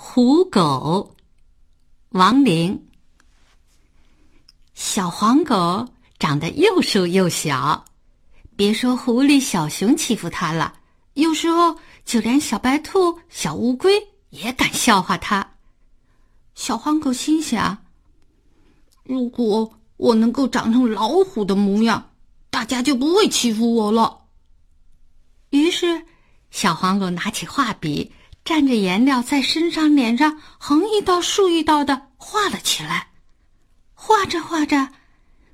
虎狗，王林。小黄狗长得又瘦又小，别说狐狸、小熊欺负它了，有时候就连小白兔、小乌龟也敢笑话它。小黄狗心想：如果我能够长成老虎的模样，大家就不会欺负我了。于是，小黄狗拿起画笔。蘸着颜料，在身上、脸上横一道、竖一道的画了起来。画着画着，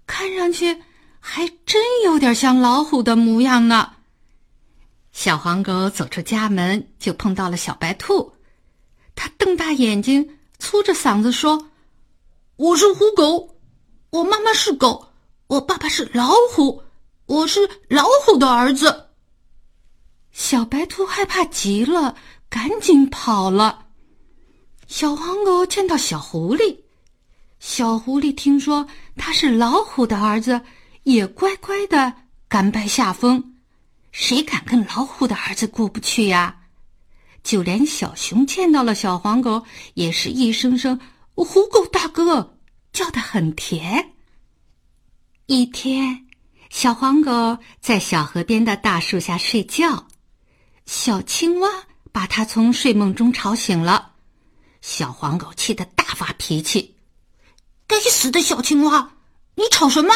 看上去还真有点像老虎的模样呢。小黄狗走出家门，就碰到了小白兔。它瞪大眼睛，粗着嗓子说：“我是虎狗，我妈妈是狗，我爸爸是老虎，我是老虎的儿子。”小白兔害怕极了。赶紧跑了。小黄狗见到小狐狸，小狐狸听说他是老虎的儿子，也乖乖的甘拜下风。谁敢跟老虎的儿子过不去呀？就连小熊见到了小黄狗，也是一声声“虎狗大哥”，叫得很甜。一天，小黄狗在小河边的大树下睡觉，小青蛙。把他从睡梦中吵醒了，小黄狗气得大发脾气：“该死的小青蛙，你吵什么？”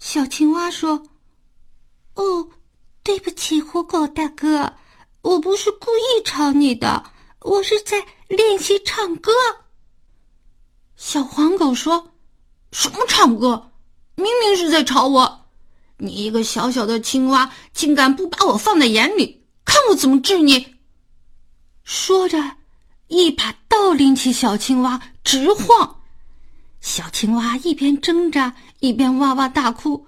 小青蛙说：“哦，对不起，虎狗大哥，我不是故意吵你的，我是在练习唱歌。”小黄狗说：“什么唱歌？明明是在吵我！你一个小小的青蛙，竟敢不把我放在眼里！”看我怎么治你！说着，一把倒拎起小青蛙，直晃。小青蛙一边挣扎，一边哇哇大哭：“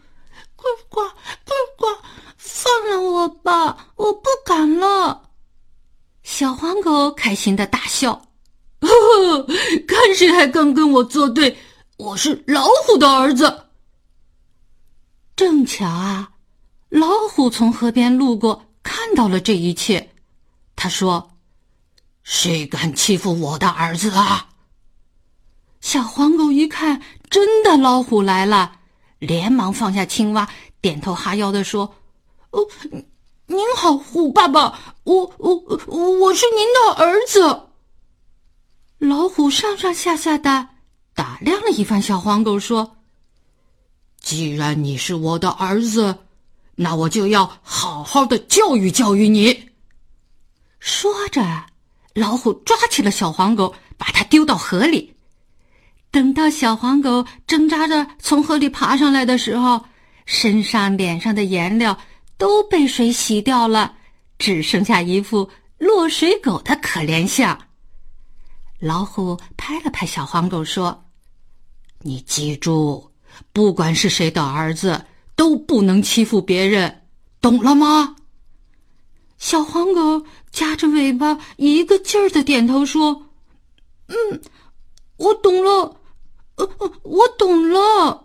呱呱呱呱，放了我吧，我不敢了。”小黄狗开心的大笑：“呵呵，看谁还敢跟我作对！我是老虎的儿子。”正巧啊，老虎从河边路过。看到了这一切，他说：“谁敢欺负我的儿子啊？”小黄狗一看，真的老虎来了，连忙放下青蛙，点头哈腰的说：“哦，您好，虎爸爸，我我我是您的儿子。”老虎上上下下的打量了一番小黄狗，说：“既然你是我的儿子。”那我就要好好的教育教育你。说着，老虎抓起了小黄狗，把它丢到河里。等到小黄狗挣扎着从河里爬上来的时候，身上、脸上的颜料都被水洗掉了，只剩下一副落水狗的可怜相。老虎拍了拍小黄狗，说：“你记住，不管是谁的儿子。”都不能欺负别人，懂了吗？小黄狗夹着尾巴，一个劲儿的点头说：“嗯，我懂了，呃，我懂了。”